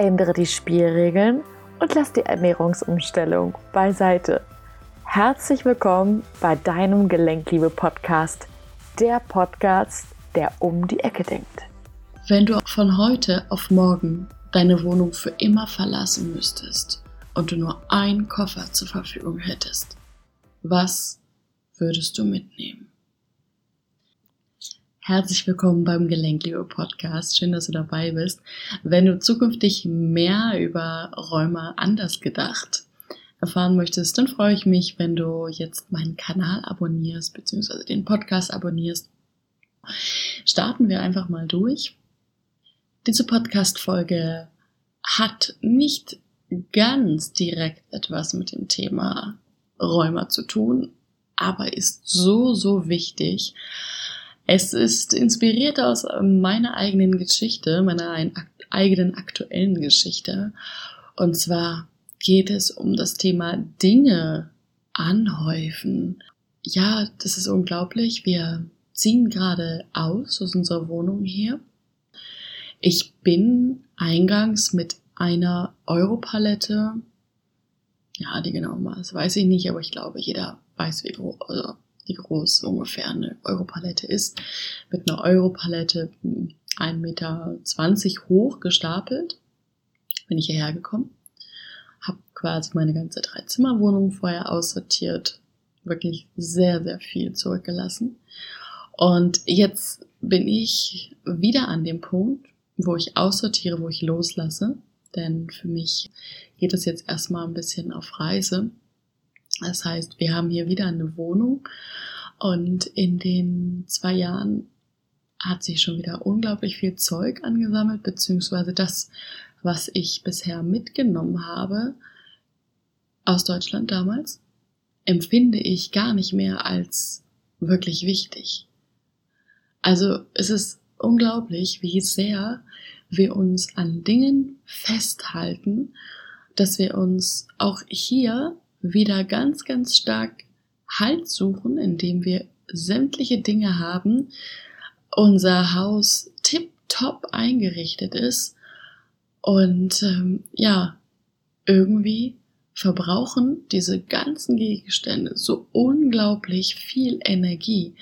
ändere die Spielregeln und lass die Ernährungsumstellung beiseite. Herzlich willkommen bei deinem Gelenkliebe-Podcast, der Podcast, der um die Ecke denkt. Wenn du von heute auf morgen deine Wohnung für immer verlassen müsstest und du nur einen Koffer zur Verfügung hättest, was würdest du mitnehmen? Herzlich willkommen beim Gelenkliebe Podcast. Schön, dass du dabei bist. Wenn du zukünftig mehr über Räume anders gedacht erfahren möchtest, dann freue ich mich, wenn du jetzt meinen Kanal abonnierst, beziehungsweise den Podcast abonnierst. Starten wir einfach mal durch. Diese Podcast-Folge hat nicht ganz direkt etwas mit dem Thema Rheuma zu tun, aber ist so, so wichtig. Es ist inspiriert aus meiner eigenen Geschichte, meiner eigenen aktuellen Geschichte. Und zwar geht es um das Thema Dinge anhäufen. Ja, das ist unglaublich. Wir ziehen gerade aus aus unserer Wohnung hier. Ich bin eingangs mit einer Europalette. Ja, die genaue Maß weiß ich nicht, aber ich glaube, jeder weiß, wie groß, also wie groß ungefähr eine Europalette ist. Mit einer Europalette 1,20 Meter hoch gestapelt bin ich hierher gekommen. Hab quasi meine ganze Dreizimmerwohnung vorher aussortiert. Wirklich sehr, sehr viel zurückgelassen. Und jetzt bin ich wieder an dem Punkt, wo ich aussortiere, wo ich loslasse. Denn für mich geht es jetzt erstmal ein bisschen auf Reise. Das heißt, wir haben hier wieder eine Wohnung und in den zwei Jahren hat sich schon wieder unglaublich viel Zeug angesammelt, beziehungsweise das, was ich bisher mitgenommen habe aus Deutschland damals, empfinde ich gar nicht mehr als wirklich wichtig. Also es ist unglaublich, wie sehr wir uns an Dingen festhalten, dass wir uns auch hier wieder ganz, ganz stark Halt suchen, indem wir sämtliche Dinge haben, unser Haus tipptopp eingerichtet ist und ähm, ja, irgendwie verbrauchen diese ganzen Gegenstände so unglaublich viel Energie.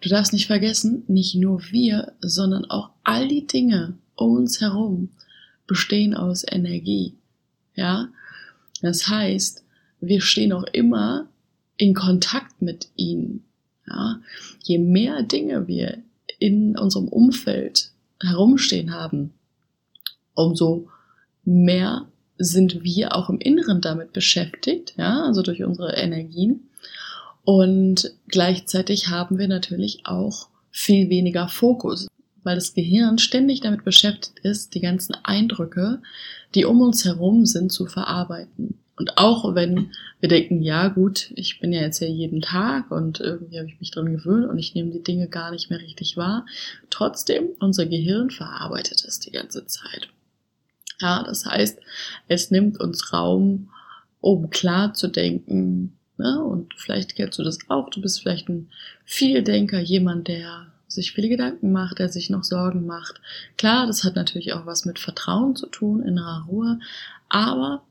Du darfst nicht vergessen, nicht nur wir, sondern auch all die Dinge um uns herum bestehen aus Energie. Ja, das heißt, wir stehen auch immer in Kontakt mit ihnen. Ja, je mehr Dinge wir in unserem Umfeld herumstehen haben, umso mehr sind wir auch im Inneren damit beschäftigt, ja, also durch unsere Energien. Und gleichzeitig haben wir natürlich auch viel weniger Fokus, weil das Gehirn ständig damit beschäftigt ist, die ganzen Eindrücke, die um uns herum sind, zu verarbeiten. Und auch wenn wir denken, ja gut, ich bin ja jetzt hier jeden Tag und irgendwie habe ich mich dran gewöhnt und ich nehme die Dinge gar nicht mehr richtig wahr, trotzdem, unser Gehirn verarbeitet es die ganze Zeit. Ja, das heißt, es nimmt uns Raum, um klar zu denken. Ne? Und vielleicht kennst du das auch. Du bist vielleicht ein Vieldenker, jemand, der sich viele Gedanken macht, der sich noch Sorgen macht. Klar, das hat natürlich auch was mit Vertrauen zu tun, innerer Ruhe, aber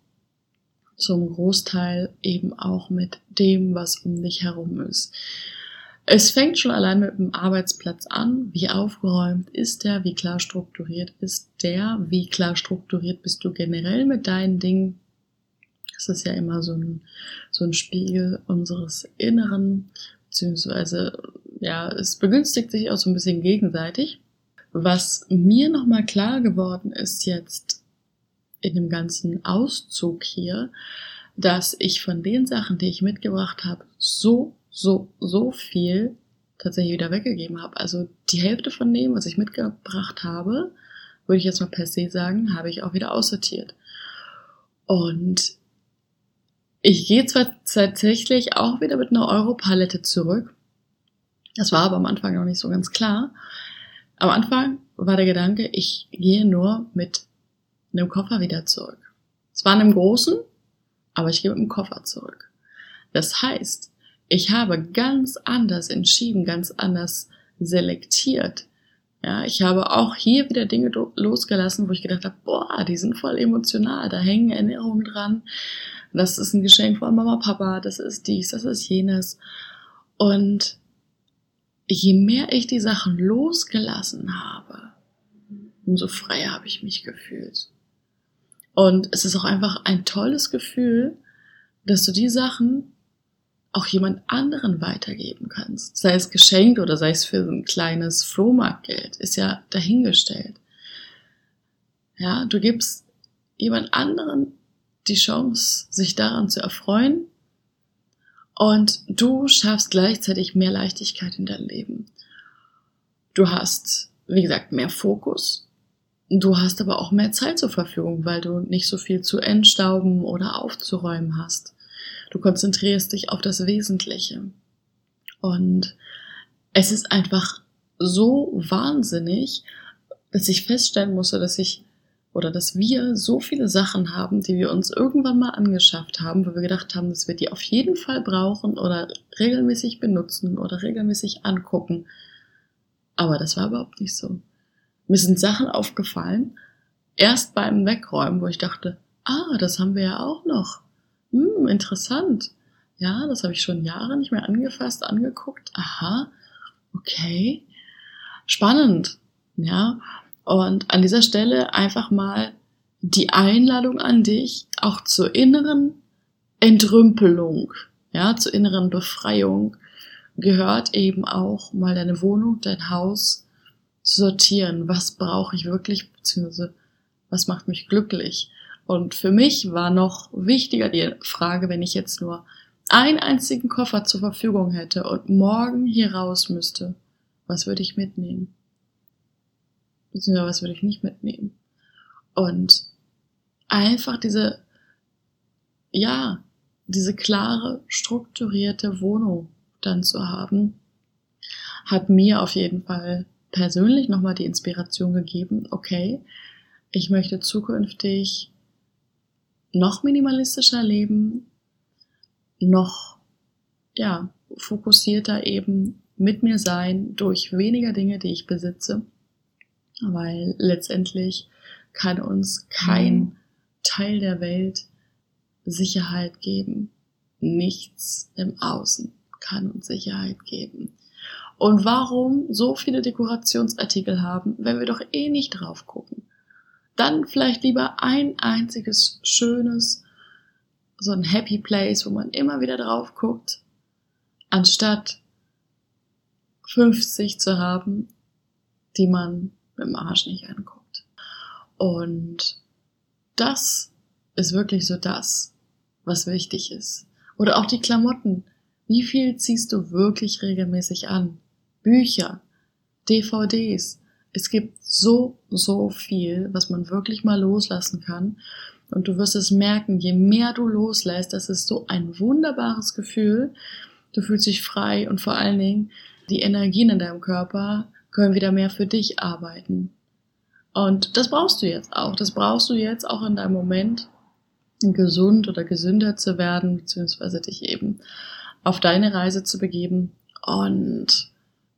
zum Großteil eben auch mit dem, was um dich herum ist. Es fängt schon allein mit dem Arbeitsplatz an. Wie aufgeräumt ist der? Wie klar strukturiert ist der? Wie klar strukturiert bist du generell mit deinen Dingen? Das ist ja immer so ein, so ein Spiegel unseres Inneren, beziehungsweise, ja, es begünstigt sich auch so ein bisschen gegenseitig. Was mir nochmal klar geworden ist jetzt in dem ganzen Auszug hier, dass ich von den Sachen, die ich mitgebracht habe, so, so, so viel tatsächlich wieder weggegeben habe. Also die Hälfte von dem, was ich mitgebracht habe, würde ich jetzt mal per se sagen, habe ich auch wieder aussortiert. Und ich gehe zwar tatsächlich auch wieder mit einer Europalette zurück. Das war aber am Anfang noch nicht so ganz klar. Am Anfang war der Gedanke, ich gehe nur mit in dem Koffer wieder zurück. Es war in einem großen, aber ich gehe mit dem Koffer zurück. Das heißt, ich habe ganz anders entschieden, ganz anders selektiert, Ja, ich habe auch hier wieder Dinge losgelassen, wo ich gedacht habe, boah, die sind voll emotional, da hängen Erinnerungen dran. Das ist ein Geschenk von Mama, Papa, das ist dies, das ist jenes. Und je mehr ich die Sachen losgelassen habe, umso freier habe ich mich gefühlt. Und es ist auch einfach ein tolles Gefühl, dass du die Sachen auch jemand anderen weitergeben kannst. Sei es geschenkt oder sei es für ein kleines Flohmarktgeld, ist ja dahingestellt. Ja, du gibst jemand anderen die Chance, sich daran zu erfreuen und du schaffst gleichzeitig mehr Leichtigkeit in dein Leben. Du hast, wie gesagt, mehr Fokus. Du hast aber auch mehr Zeit zur Verfügung, weil du nicht so viel zu entstauben oder aufzuräumen hast. Du konzentrierst dich auf das Wesentliche. Und es ist einfach so wahnsinnig, dass ich feststellen musste, dass ich oder dass wir so viele Sachen haben, die wir uns irgendwann mal angeschafft haben, wo wir gedacht haben, dass wir die auf jeden Fall brauchen oder regelmäßig benutzen oder regelmäßig angucken. Aber das war überhaupt nicht so. Mir sind Sachen aufgefallen, erst beim Wegräumen, wo ich dachte, ah, das haben wir ja auch noch. Hm, interessant. Ja, das habe ich schon Jahre nicht mehr angefasst, angeguckt. Aha, okay. Spannend. Ja, und an dieser Stelle einfach mal die Einladung an dich, auch zur inneren Entrümpelung, ja, zur inneren Befreiung, gehört eben auch mal deine Wohnung, dein Haus zu sortieren. Was brauche ich wirklich, beziehungsweise was macht mich glücklich? Und für mich war noch wichtiger die Frage, wenn ich jetzt nur einen einzigen Koffer zur Verfügung hätte und morgen hier raus müsste, was würde ich mitnehmen? Beziehungsweise was würde ich nicht mitnehmen? Und einfach diese, ja, diese klare, strukturierte Wohnung dann zu haben, hat mir auf jeden Fall persönlich nochmal die Inspiration gegeben, okay, ich möchte zukünftig noch minimalistischer leben, noch, ja, fokussierter eben mit mir sein durch weniger Dinge, die ich besitze, weil letztendlich kann uns kein mhm. Teil der Welt Sicherheit geben. Nichts im Außen kann uns Sicherheit geben. Und warum so viele Dekorationsartikel haben, wenn wir doch eh nicht drauf gucken? dann vielleicht lieber ein einziges schönes, so ein Happy Place, wo man immer wieder drauf guckt, anstatt 50 zu haben, die man mit dem Arsch nicht anguckt. Und das ist wirklich so das, was wichtig ist. Oder auch die Klamotten. Wie viel ziehst du wirklich regelmäßig an? Bücher, DVDs, es gibt so, so viel, was man wirklich mal loslassen kann. Und du wirst es merken, je mehr du loslässt, das ist so ein wunderbares Gefühl. Du fühlst dich frei und vor allen Dingen die Energien in deinem Körper können wieder mehr für dich arbeiten. Und das brauchst du jetzt auch. Das brauchst du jetzt auch in deinem Moment, gesund oder gesünder zu werden, beziehungsweise dich eben auf deine Reise zu begeben. Und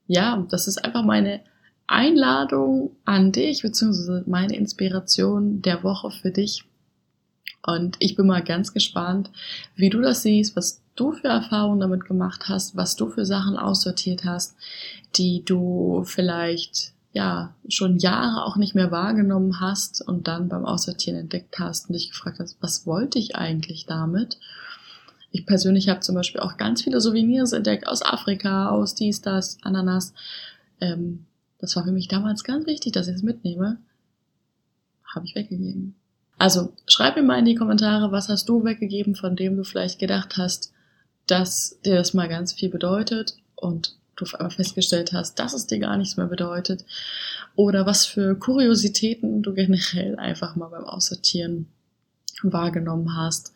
ja, das ist einfach meine Einladung an dich, beziehungsweise meine Inspiration der Woche für dich. Und ich bin mal ganz gespannt, wie du das siehst, was du für Erfahrungen damit gemacht hast, was du für Sachen aussortiert hast, die du vielleicht ja schon Jahre auch nicht mehr wahrgenommen hast und dann beim Aussortieren entdeckt hast und dich gefragt hast, was wollte ich eigentlich damit? Ich persönlich habe zum Beispiel auch ganz viele Souvenirs entdeckt aus Afrika, aus dies, das, Ananas. Ähm, das war für mich damals ganz wichtig, dass ich es mitnehme. Habe ich weggegeben. Also schreib mir mal in die Kommentare, was hast du weggegeben, von dem du vielleicht gedacht hast, dass dir das mal ganz viel bedeutet und du auf einmal festgestellt hast, dass es dir gar nichts mehr bedeutet. Oder was für Kuriositäten du generell einfach mal beim Aussortieren wahrgenommen hast.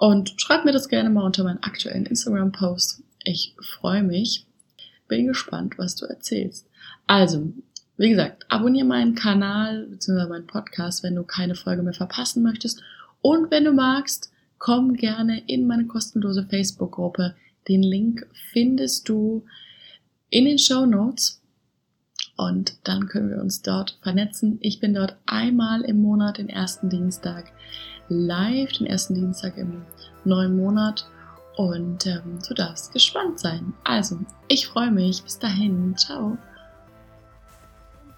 Und schreib mir das gerne mal unter meinen aktuellen Instagram-Post. Ich freue mich. Bin gespannt, was du erzählst. Also, wie gesagt, abonniere meinen Kanal bzw. meinen Podcast, wenn du keine Folge mehr verpassen möchtest. Und wenn du magst, komm gerne in meine kostenlose Facebook-Gruppe. Den Link findest du in den Show Notes. Und dann können wir uns dort vernetzen. Ich bin dort einmal im Monat, den ersten Dienstag live, den ersten Dienstag im neuen Monat und ähm, du darfst gespannt sein. Also, ich freue mich. Bis dahin. Ciao.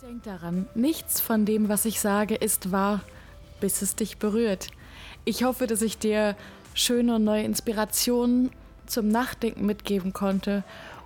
Denk daran, nichts von dem, was ich sage, ist wahr, bis es dich berührt. Ich hoffe, dass ich dir schöne und neue Inspirationen zum Nachdenken mitgeben konnte